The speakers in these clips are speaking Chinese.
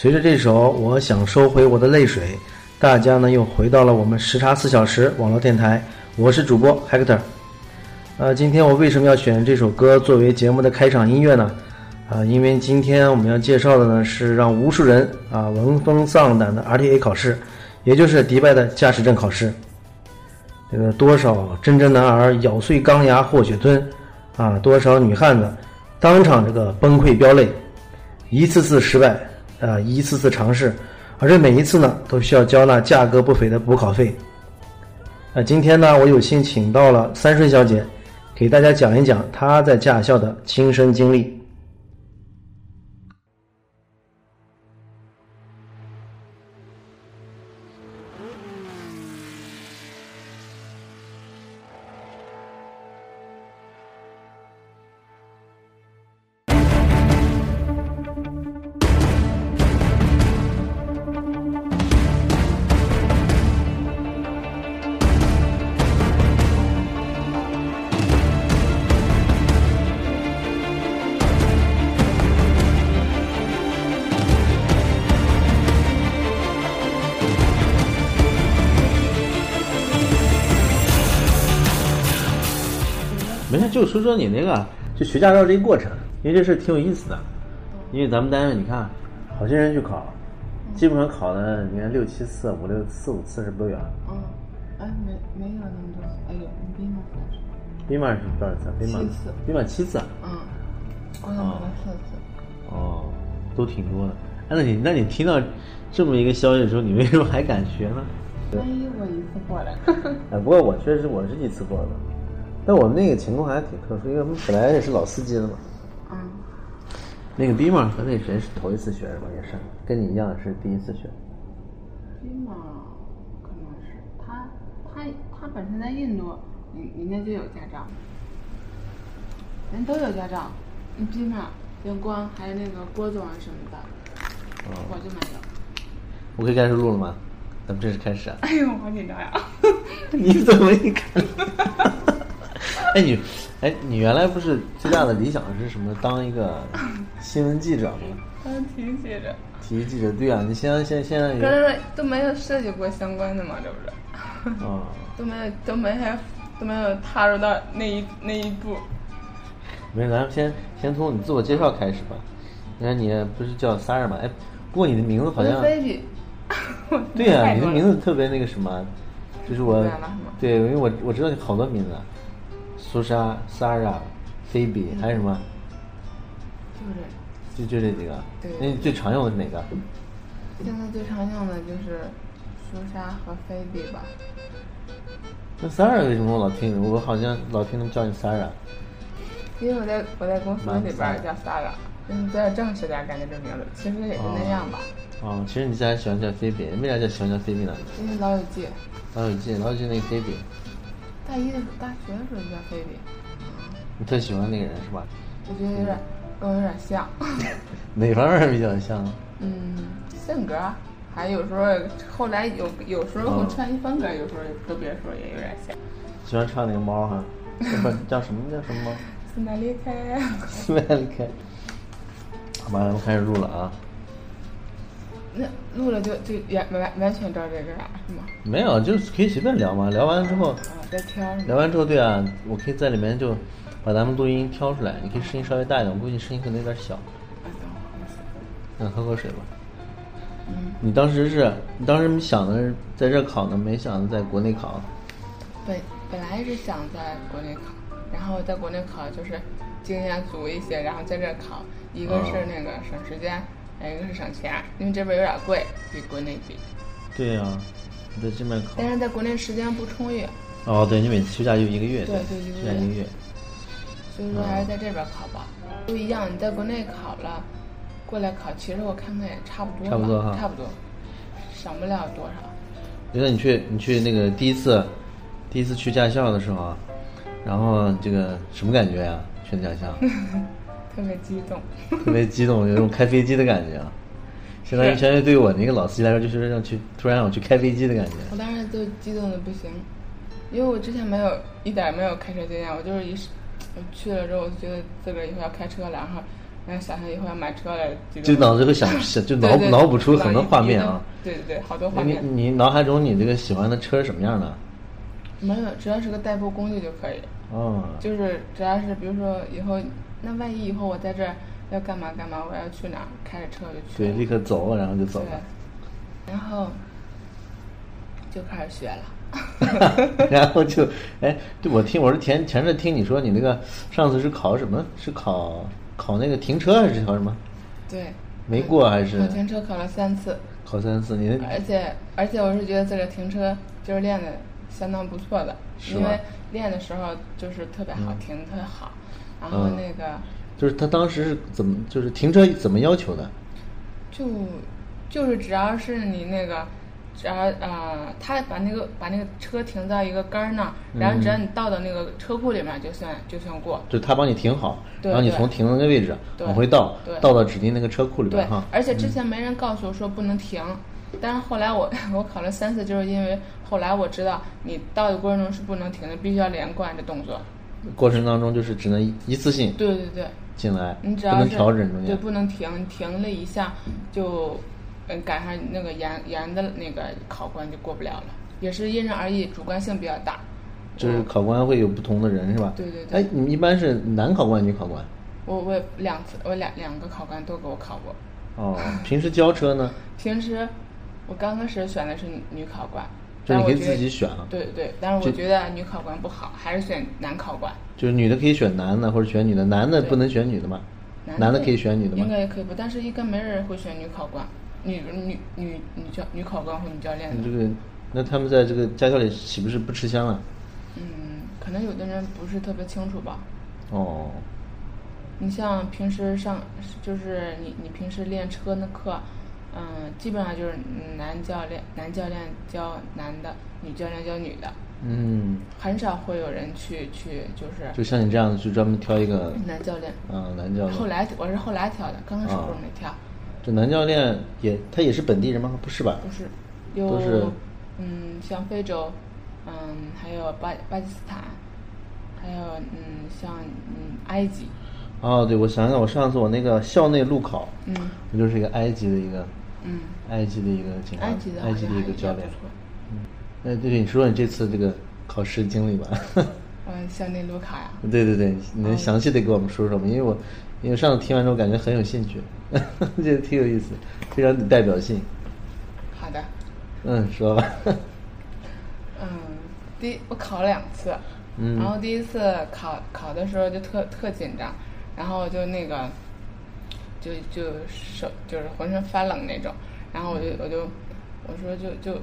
随着这首《我想收回我的泪水》，大家呢又回到了我们时差四小时网络电台。我是主播 Hector。呃，今天我为什么要选这首歌作为节目的开场音乐呢？啊，因为今天我们要介绍的呢是让无数人啊闻风丧胆的 RTA 考试，也就是迪拜的驾驶证考试。这个多少铮铮男儿咬碎钢牙或血吞，啊，多少女汉子当场这个崩溃飙泪，一次次失败，呃，一次次尝试，而这每一次呢都需要交纳价格不菲的补考费。呃，今天呢我有幸请到了三顺小姐。给大家讲一讲她在驾校的亲身经历。就说说你那个就学驾照这个过程，因为这事挺有意思的。因为咱们单位你看，好些人去考，基本上考的你看六七次、五六四五次是不都有？嗯，哎，没没有那么多，哎呦，你兵马算是。兵马是多少次？兵马七次兵马七次。嗯，我想考了四次。哦，都挺多的。哎，那你那你听到这么一个消息的时候，你为什么还敢学呢？万一我一次过来，哎，不过我确实我是一次过的，但我们那个情况还挺特殊，因为我们本来也是老司机了嘛。嗯，那个 B 嘛和那谁是头一次学是吧？也是跟你一样是第一次学。兵马可能是他他他本身在印度，人人家就有驾照，人都有驾照，你兵马、连光还有那个郭总啊什么的，我就没有。我可以开始录了吗？咱们正式开始啊！哎呦，好紧张呀！你怎么一看？哎你，哎你原来不是最大的理想是什么？当一个新闻记者吗？当体育记者，体育记者，对啊，你现在现在现在可是都没有涉及过相关的嘛，这不是？啊，都没有都没还都没有踏入到那一那一步。没事，咱们先先从你自我介绍开始吧。你看你不是叫 Sarah 吗？哎，不过你的名字好像。对呀、你的名字特别那个什么，就是我对，因为我我知道你好多名字，苏莎、Sarah、菲比，还有什么？就这就就这几个。对那你最常用的是哪个？现在最常用的就是苏莎和菲比吧。那 Sarah 为什么我老听？我好像老听他们叫你 Sarah。因为我在我在公司里边儿叫 Sarah，就是比较正式点，感觉这名字，其实也就那样吧。哦，其实你现在喜欢叫菲比，为啥叫喜欢叫菲比呢？因为老友记，老友记，老友记那个菲比，大一的时候大学的时候就叫菲比，你特喜欢那个人是吧？我觉得有点跟我有点像。哪方面比较像？嗯，性格啊，还有时候后来有有时候会穿衣风格，有时候跟别人说也有点像。喜欢唱那个猫哈，不 叫什么叫什么猫？斯麦离开，斯麦离开。好吧，咱们开始录了啊。那录了就就完完完全照这个啊，是吗？没有，就是可以随便聊嘛。聊完之后，啊，在挑？聊完之后，对啊，我可以在里面就把咱们录音挑出来。你可以声音稍微大一点，我估计声音可能有点小。嗯，喝口水吧。嗯，你当时是，你当时想的是在这考呢，没想着在国内考。本本来是想在国内考，然后在国内考就是经验足一些，然后在这儿考，一个是那个省时间，还有一个是省钱，因为这边有点贵，比国内比。对呀、你在这边考。但是在国内时间不充裕，哦，对，你每次休假就一个月。对休假一个月。所以说还是在这边考吧。不一样，你在国内考了，过来考，其实我看看也差不多吧，差不多哈差不多，省不了多少。觉得你去你去那个第一次，第一次去驾校的时候啊，然后这个什么感觉呀、去驾校，特别激动，特别激动，有种开飞机的感觉啊。相当于相当于对于我那个老司机来说，就是让去突然让我去开飞机的感觉。我当时就激动的不行，因为我之前没有一点没有开车经验，我就是一我去了之后，我就觉得自个儿以后要开车了，然后然后想象以后要买车了，就脑子会想，想就 脑脑补出很多画面啊。对对对，好多画你面。你脑海中你这个喜欢的车是什么样的？没有，只要是个代步工具就可以。哦，就是只要是比如说以后，那万一以后我在这儿要干嘛干嘛，我要去哪儿，开着车就去对，立刻走，然后就走对了。然后就开始学了。然后就，哎，对我听我是前前阵听你说你那个上次是考什么？是考考那个停车还是考什么？对，没过还是考停车考了三次，考三次？你而且而且我是觉得自个停车就是练的相当不错的，因为练的时候就是特别好，停得特别好。然后嗯那个就是他当时是怎么就是停车怎么要求的？就就是只要是你那个，只要呃，他把那个把那个车停到一个杆儿那儿，然后只要你倒到那个车库里面就算就算过。就他帮你停好，然后你从停的那个位置往回倒，倒到指定那个车库里对边哈，。而且之前没人告诉我说不能停，但是后来我 我考了三次，就是因为后来我知道你倒的过程中是不能停的，必须要连贯的动作。过程当中就是只能一一次性对对对，进来，你只要是对调整中间。对不能停，停了一下就嗯赶上那个严严的那个考官就过不了了，也是因人而异，主观性比较大。就是考官会有不同的人是吧？对对对哎，你们一般是男考官、女考官？我我也两次，我两两个考官都给我考过。哦，平时教车呢，平时我刚开始选的是女女考官，就你可以自己选了。对对对，但是我觉得女考官不好，还是选男考官。就是女的可以选男的或者选女的，男的不能选女的吗？男的可以选女的吗应？该也可以吧，但是应该没人会选女考官，女女女女教女考官或女教练的。你这个，那他们在这个驾校里岂不是不吃香啊？嗯，可能有的人不是特别清楚吧。哦，你像平时上，就是你你平时练车那课，嗯，基本上就是男教练男教练教男的，女教练教女的，嗯，很少会有人去去就是就像你这样的，就专门挑一个，男教练。啊，男教练。后来我是后来挑的，刚开始啊不是没挑，这男教练也，他也是本地人吗？不是吧？不是有嗯像非洲，嗯还有巴巴基斯坦，还有嗯像嗯埃及，哦，对，我想想，我上次我那个校内路考，嗯我就是一个埃及的一个，嗯，埃及的一个埃及的埃及的一个教练好像还。不错哎，对对，你说说你这次这个考试经历吧。嗯，校内路考呀，对对对，你能详细的给我们说说吗？因为我，因为上次听完之后感觉很有兴趣，觉得挺有意思，非常有代表性。好的，嗯，说吧。嗯，第一我考了两次，嗯然后第一次考考的时候就特特紧张，然后就那个，就就手就是浑身发冷那种，然后我就我就我说就就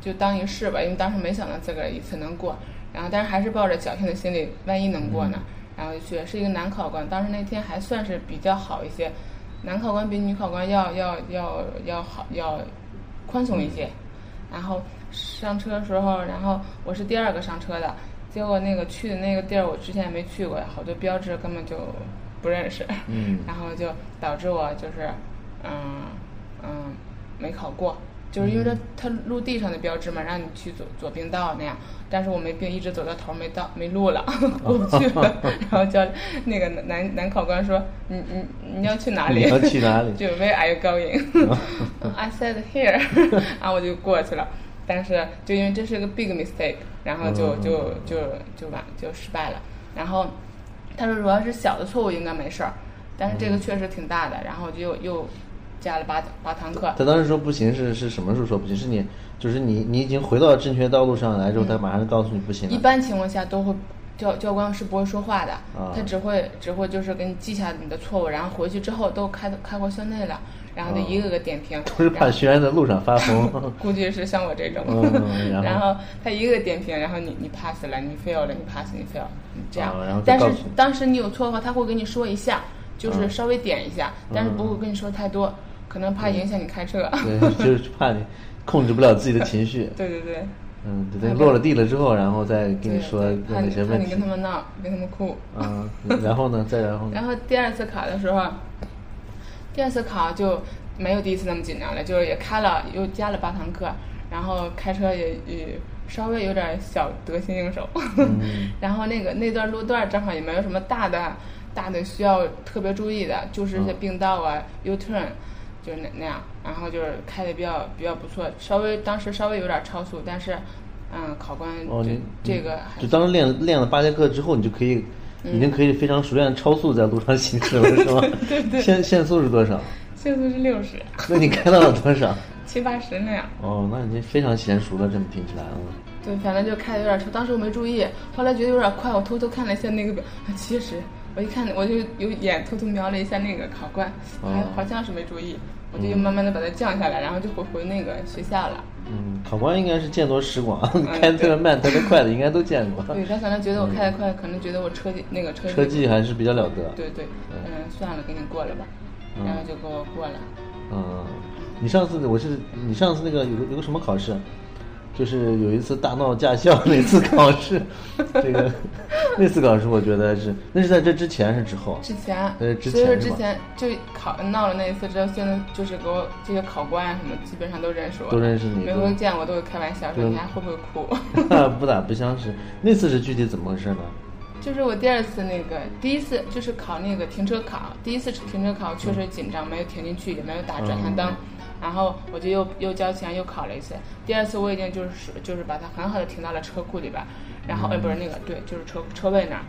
就当一试吧，因为当时没想到自个儿一次能过，然后但是还是抱着侥幸的心理，万一能过呢，然后就去是一个男考官，当时那天还算是比较好一些，男考官比女考官要要要要好要宽松一些，然后上车的时候，然后我是第二个上车的，结果那个去的那个地儿我之前也没去过，好多标志根本就不认识，嗯 然后就导致我就是嗯嗯没考过。就是因为它它陆地上的标志嘛，让你去左左并道那样，但是我没并，一直走到头儿没到没路了，过不去了。然后叫那个男男考官说：“你你你要去哪里？你要去哪里就 Where are you going？I said here，然后我就过去了。但是就因为这是个 big mistake，然后就嗯就就就完就失败了。然后他说主要是小的错误应该没事儿，但是这嗯个确实挺大的。然后就又又加了八八堂课。他当时说不行是是什么时候说不行？是你就是你你已经回到正确道路上来之后，他马上告诉你不行了。一般情况下都会教教官是不会说话的，啊他只会只会就是给你记下你的错误，然后回去之后都开开过校内了，然后就一个个点评。都是怕学员在路上发疯。估计是像我这种，嗯 然后他一个个点评，然后你你 pass 了，你 fail 了，你 pass 你 fail，这样。啊然后但是当时你有错的话，他会跟你说一下，就是嗯稍微点一下，但是不会跟你说太多，可能怕影响你开车。对，就是怕你控制不了自己的情绪。对对对。嗯，等落了地了之后，然后再跟你说对有怕你怕你哪些问题。跟他们闹，跟他们哭。嗯，然后呢？再然后呢？然后第二次考的时候，第二次考就没有第一次那么紧张了，就是也开了又加了八堂课，然后开车也也稍微有点小得心应手。嗯 然后那个那段路段正好也没有什么大的大的需要特别注意的，就是一些并道啊、U turn，就是那那样。然后就是开的比较比较不错，稍微当时稍微有点超速，但是嗯，考官哦，这这个还就当时练练了八节课之后，你就可以，已经可以非常熟练的超速在路上行驶了，是吗？对对限限速是多少？限速是六十、那你开到了多少？七八十那样。哦，那已经非常娴熟了，这么听起来啊。对，反正就开的有点车，当时我没注意，后来觉得有点快，我偷偷看了一下那个表，七十。我一看，我就有眼偷偷瞄了一下那个考官，还哦好像是没注意，我就又慢慢的把它降下来，然后就回回那个学校了。嗯，考官应该是见多识广，开特别慢、特别快的应该都见过。对他可能觉得我开得快，可能觉得我车技那个车技还是比较了得。对对，嗯，算了，给你过了吧，然后就给我过了。嗯，你上次我是你上次那个有个有个什么考试？就是有一次大闹驾校那次考试，这个那次考试我觉得是那是在这之前是之后？之前，呃之前所以说之前就考闹了那一次之后，现在就是给我这些考官啊什么，基本上都认识我了，都认识你每都回见我都会开玩笑说你还会不会哭。不打不相识。那次是具体怎么回事呢？就是我第二次那个，第一次就是考那个停车考，第一次停车考确实紧张，没有停进去，也没有打转向灯，然后我就又又交钱又考了一次。第二次我已经就是就是把它很好的停到了车库里边儿，然后、呃不是那个对，就是车车位那儿。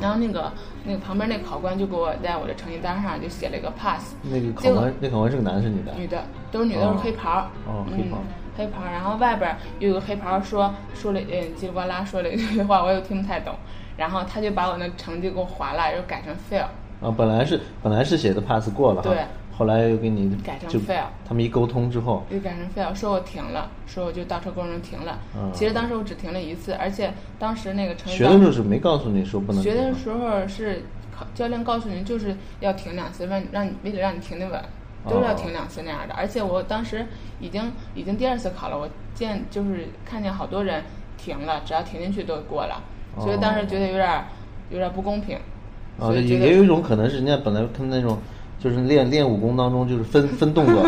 然后那个那个旁边那考官就给我在我的成绩单上就写了一个 pass，那个考官那考官是个男的是女的？女的都是女的，都是黑袍儿。哦黑袍嗯，黑袍儿。然后外边儿又有个黑袍儿说说了，嗯，叽里呱啦说了一句话，我又听不太懂。然后他就把我那成绩给我划了，又改成 fail。啊，本来是本来是写的 pass 过了哈，对后来又给你改成就 fail 他们一沟通之后，又改成 fail，说我停了，说我就倒车过程中停了。嗯其实当时我只停了一次，而且当时那个成绩学的时候是没告诉你说不能学的时候是考教练告诉你就是要停两次，让让你为了让你停得稳，都是要哦停两次那样的。而且我当时已经已经第二次考了，我见就是看见好多人停了，只要停进去都过了，所以当时觉得有点儿有点儿不公平。啊，也也有一种可能是人家本来他们那种，就是练练武功当中就是分分动作，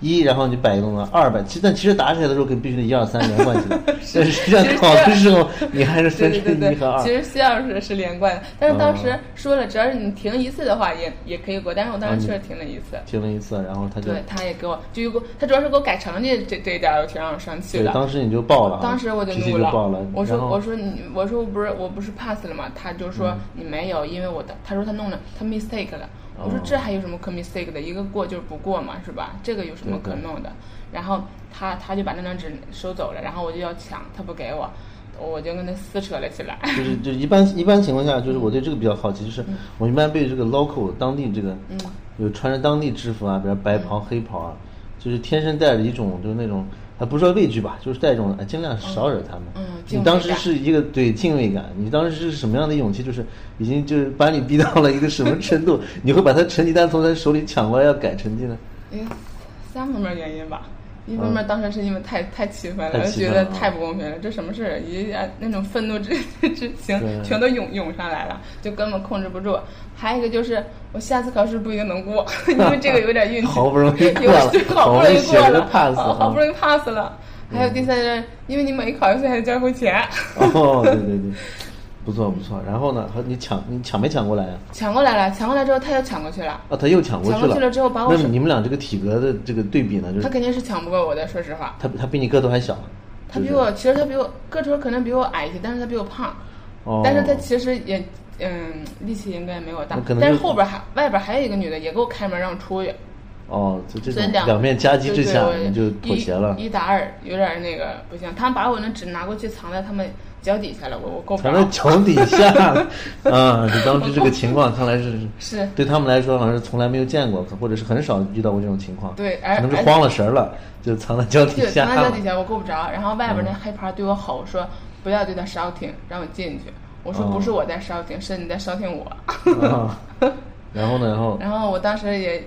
一然后你摆一个动作，二摆，其实但其实打起来的时候可必须得一二三连贯起来，但是实际上考的时候你还是对分对对对，成一和二其。实需要是是连贯的，但是当时哦说了，只要是你停一次的话，也也可以过。但是我当时确实停了一次。停了一次，然后他就对，他也给我，就给我，他主要是给我改成绩这这一点儿，我挺让我生气对，的。当时你就爆了啊，当时我就怒就爆了，我说我说你我说我不是我不是 pass 了吗？他就说你没有，因为我的他说他弄了他 mistake 了。我说哦这还有什么可 mistake 的？一个过就是不过嘛，是吧？这个有什么可弄的？然后他他就把那张纸收走了，然后我就要抢，他不给我，我就跟他撕扯了起来。就是就一般一般情况下，就是我对这个比较好奇，就是我一般被这个 local 当地这个，嗯有穿着当地制服啊，比如白袍、黑袍啊，就是天生带着一种就是那种，还不是说畏惧吧，就是带一种哎尽量少惹他们。嗯你当时是一个对敬畏感，你当时是什么样的勇气？就是已经就是把你逼到了一个什么程度？你会把他成绩单从他手里抢过来要改成绩呢？因为三方面原因吧。一方面当时是因为太太气愤了，就觉得太不公平了，这什么事儿？一下那种愤怒之 之情全都涌涌上来了，就根本控制不住。还有一个就是，我下次考试不一定能过，因为这个 有点运气。好不容易过了，好不容易 pass，好好嗯不容易 pass 了。还有第三个，因为你每考一次还得交一回钱，哦，对对对，不错不错。然后呢，和你抢你抢没抢过来啊？抢过来了，抢过来之后他又抢过去了，啊，他又抢过去了。抢过去了之后把我手那你们俩这个体格的这个对比呢？就是他肯定是抢不过我的，说实话。他他比你个头还小。他比我，其实他比我个头可能比我矮一些，但是他比我胖。哦，但是他其实也，嗯，力气应该没我大可能。但是后边还外边还有一个女的也给我开门让我出去，哦，就这两两面夹击之下，就妥协了。一一打二，有点那个不行。他们把我那纸拿过去藏在他们脚底下了，我我够不藏在着。脚底下 啊！你当时这个情况看来是是对他们来说好像是从来没有见过，或者是很少遇到过这种情况。对而可能是慌了神儿了，就藏在脚底下。藏在脚底下，我够不着。然后外边那黑牌对我吼说：“不要对他 shouting，让我进去。”我说：“哦不是我在 shouting，是你在 shouting 我。”啊 然后呢？然后然后我当时也，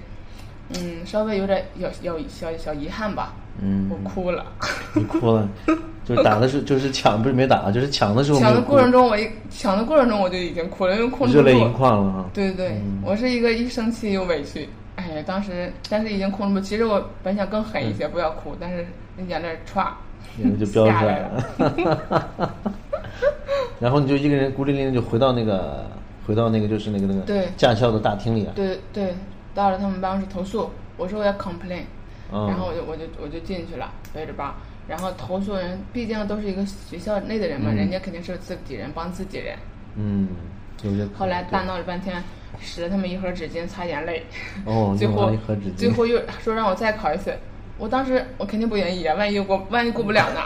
嗯，稍微有点有有小小遗憾吧，嗯我哭了。你哭了，就是打的是就是抢不是没打，就是抢的时候抢的过程中，我一抢的过程中我就已经哭了，因为控制不住。热泪盈眶了哈。对对对，嗯我是一个一生气又委屈，哎呀，当时但是已经控制不住。其实我本想更狠一些，不要哭，但是那眼泪歘，眼泪就飙出来了。然后你就一个人孤零零地就回到那个回到那个就是那个那个对驾校的大厅里啊。对对，到了他们办公室投诉，我说我要 complain，、嗯然后我就我就我就进去了，背着包，然后投诉人毕竟都是一个学校内的人嘛，人家肯定是自己人帮自己人。嗯，有些后来大闹了半天，使了他们一盒纸巾擦眼泪，哦 最后最后又说让我再考一次。我当时我肯定不愿意啊，万一过万一过不了呢。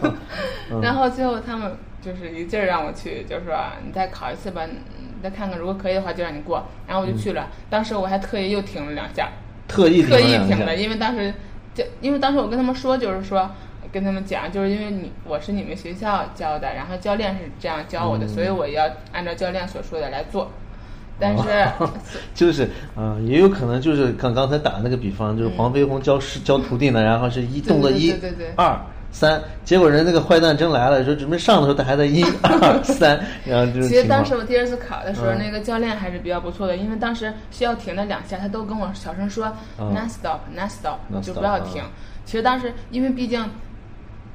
嗯然后最后他们就是一劲儿让我去，就说你再考一次吧，你再看看，如果可以的话就让你过。然后我就去了，当时我还特意又停了两下，特意特意停了因为当时就因为当时我跟他们说，就是说跟他们讲，就是因为你我是你们学校教的，然后教练是这样教我的，嗯。所以我要按照教练所说的来做。但是、就是，嗯、也有可能就是刚刚才打的那个比方，就是黄飞鸿教师、教徒弟呢，然后是一动作一对对对对。二三，结果人那个坏蛋真来了，说准备上的时候，他还在一 二三，然后就是其实当时我第二次考的时候，嗯那个教练还是比较不错的，因为当时需要停的两下，他都跟我小声说嗯 “non stop non stop”，Non 就不要停嗯。其实当时因为毕竟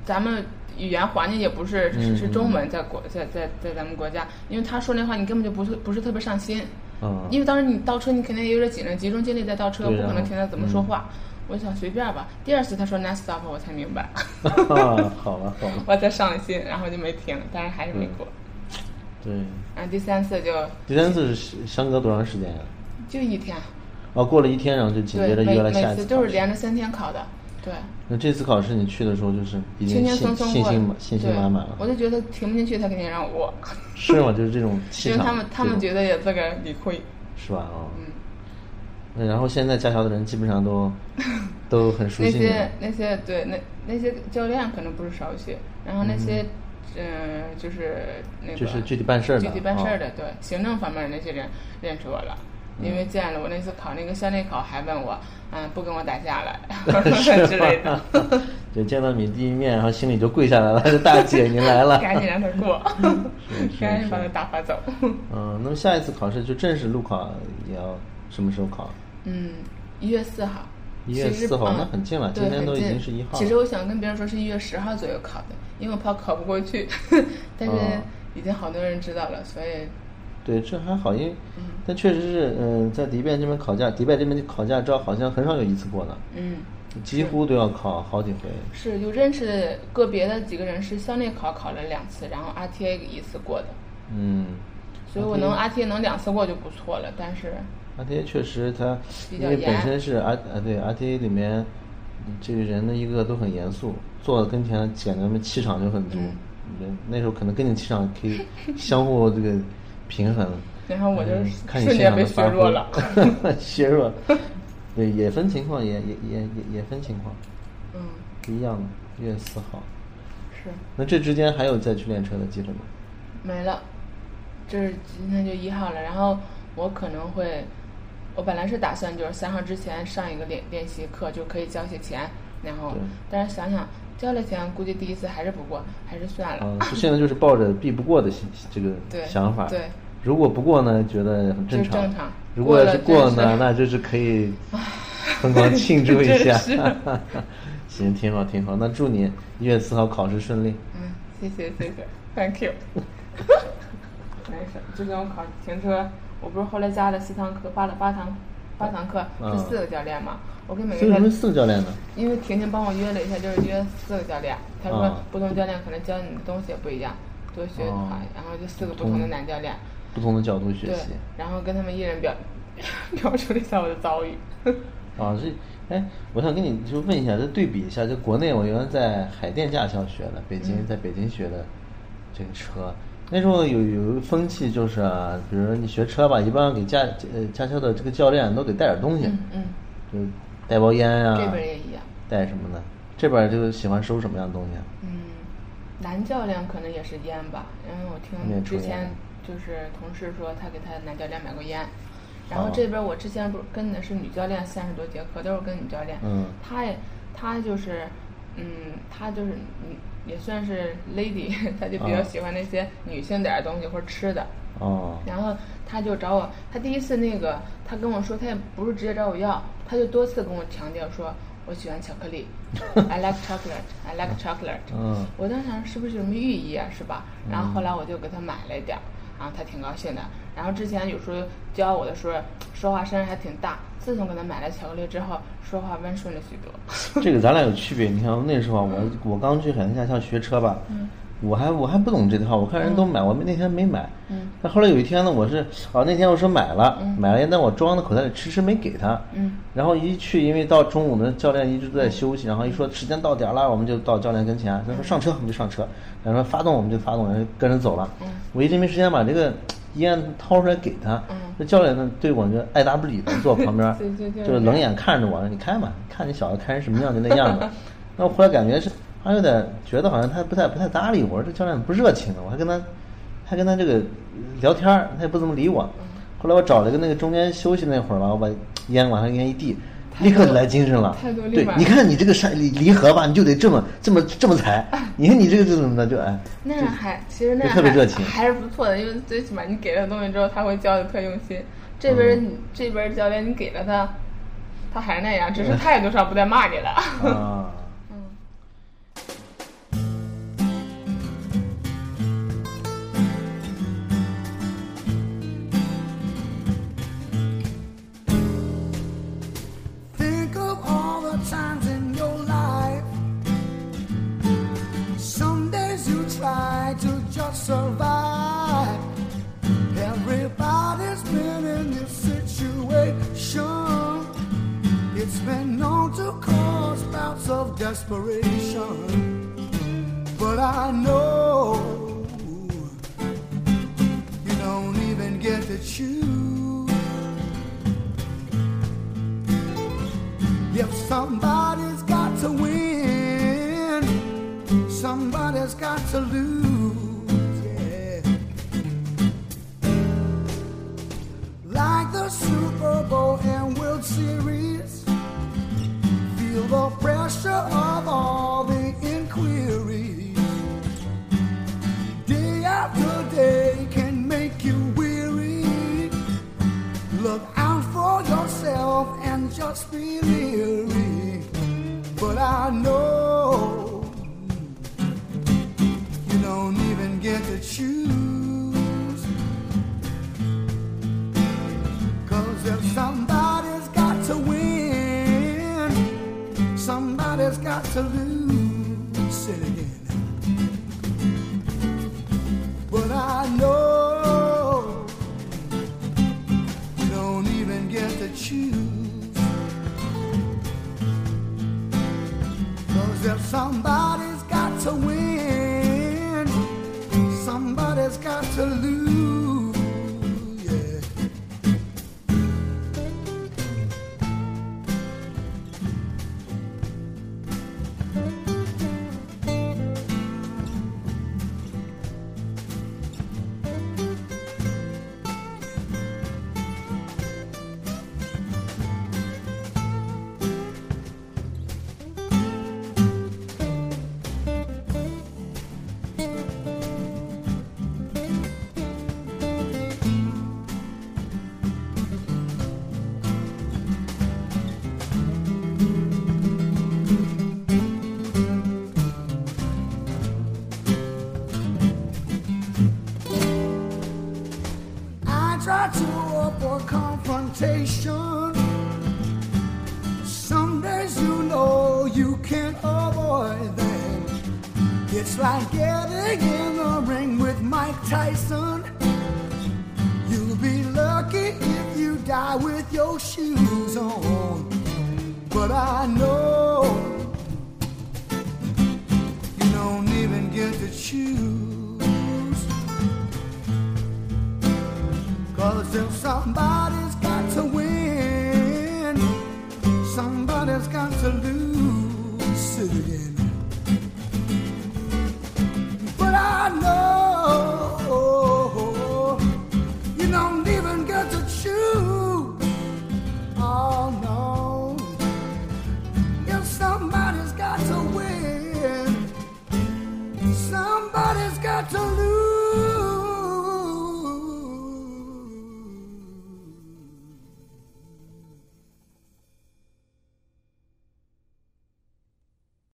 咱们语言环境也不是是是嗯中文，在国在在在咱们国家，因为他说那话你根本就不是不是特别上心。嗯因为当时你倒车，你肯定也有点紧张，集中精力在倒车，不可能然后听他怎么说话。我想随便吧。第二次他说 “next stop”，我才明白，啊，好了好了，我才上了心，然后就没停，但是还是没过。对，然后第三次就第三次是相隔多长时间呀、就一天。哦，过了一天，然后就紧接着约了下一次一次考试。就是连着三天考的，对，那这次考试你去的时候，就是已经信信心满信心满满了，我就觉得停不进去，他肯定让我。过，是吗？就是这种气场，因为他们他们觉得也自个儿理亏，是吧？哦，嗯，那然后现在驾校的人基本上都 都很熟那悉那些那些对那那些教练可能不是熟悉，然后那些嗯、就是那个就是具体办事儿的具体办事儿哦的，对行政方面的那些人认识我了。因嗯为见了我那次考那个校内考，还问我，嗯，不跟我打架了 之类的，就见到你第一面，然后心里就跪下来了，说大姐您来了。赶紧让他过赶紧把他打发走。嗯，那么下一次考试就正式路考也要什么时候考？嗯，一月四号。一月四号嗯那很近了今天都已经是一号其实我想跟别人说是一月十号左右考的，因为我怕考不过去，但是哦。已经好多人知道了，所以对，这还好，因为嗯。但确实是，嗯、在迪拜这边考驾，迪拜这边考驾照好像很少有一次过的，嗯，几乎都要考好几回。是有认识个别的几个人是校内考考了两次，然后 RTA 一次过的，嗯，所以我能 RTA 能两次过就不错了，但是 RTA 确实它，因为本身是 R 啊对 RTA 里面，这个人的一个都很严肃，坐在跟前显得他们气场就很足。那时候可能跟你气场可以相互这个平衡。然后我就嗯看你瞬间被现场的发削弱了。削弱，对，也分情况，也也也也也分情况，嗯，不一样的。一月四号，是那这之间还有再去练车的机会吗？没了，这是今天就一号了，然后我可能会，我本来是打算就是三号之前上一个练练习课，就可以交些钱，然后但是想想交了钱，估计第一次还是不过，还是算了。啊，就现在就是抱着避不过的心这个想法。对，如果不过呢，觉得很正常。正常如果要是过呢，是那就是可以 疯狂庆祝一下真是。行，挺好，挺好。那祝你一月四号考试顺利。嗯，谢谢谢谢，Thank you。没事，之前我考停车，我不是后来加了四堂课，八了八堂，八堂课嗯是四个教练嘛，我跟每个。四个教练呢？因为婷婷帮我约了一下，就是约四个教练。他说啊不同教练可能教你的东西也不一样，多学的话，哦然后就四个不同的男教练，不同的角度学习。，然后跟他们一人表 表述了一下我的遭遇。啊，这，哎，我想跟你就问一下，再对比一下，就国内我原来在海淀驾校学的，北京、嗯在北京学的这个车，那时候有有一个风气就是啊，比如说你学车吧，一般给驾呃驾校的这个教练都得带点东西，嗯嗯，就带包烟啊，这边也一样。带什么呢？这边就喜欢收什么样的东西啊？嗯，男教练可能也是烟吧，因为我听之前就是同事说他给他男教练买过烟，然后哦这边我之前不是跟的是女教练三十多节课，都是跟女教练，嗯她也她就是，嗯，她就是嗯也算是 lady，她就比较啊喜欢那些女性点儿的东西或者吃的，哦，然后他就找我，他第一次那个，他跟我说，他也不是直接找我要，他就多次跟我强调说，我喜欢巧克力，I like chocolate, I like chocolate。嗯我当时想是不是有什么寓意啊，是吧？然后后来我就给他买了一点儿，然后他挺高兴的。然后之前有时候教我的时候，说话声还挺大。自从给他买了巧克力之后，说话温顺了许多。这个咱俩有区别。你看那时候我我刚去海南驾校学车吧，我还我还不懂这套，我看人都买，我那天没买。嗯。但后来有一天呢，我是哦那天我说买了，买了，但我装在口袋里，迟迟没给他。嗯。然后一去，因为到中午呢，教练一直都在休息，然后一说时间到点了，我们就到教练跟前，他说上车，我们就上车，然后说发动，我们就发动，然后跟着走了。嗯。我一直没时间把这个。烟掏出来给他，那教练呢对我就爱答不理的坐旁边，就是冷眼看着我，说你开嘛，看你小子开成什么样就那样子。那我后来感觉是，他有点觉得好像他不太不太搭理我，这教练不热情，我还跟他还跟他这个聊天他也不怎么理我。后来我找了个那个中间休息那会儿吧，我把烟往上烟一递。立刻就来精神了，对，你看你这个山离离合吧，你就得这么这么这么踩。你看你这个怎么的就哎，那样还其实那样特别热情，还是不错的，因为最起码你给了东西之后，他会教的特用心。这边你这边教练你给了他，他还那样，只是态度上不再骂你了。啊。Desperation. But I know you don't even get to choose. If somebody's got to win, somebody's got to lose it again. But I know don't even get to choose. Cause if somebody's got to win, somebody's got to lose. Confrontation. Some days you know you can't avoid them. It's like getting in the ring with Mike Tyson. You'll be lucky if you die with your shoes on. But I know you don't even get to choose. Cause if somebody's to win. Somebody's got to lose again. But I know.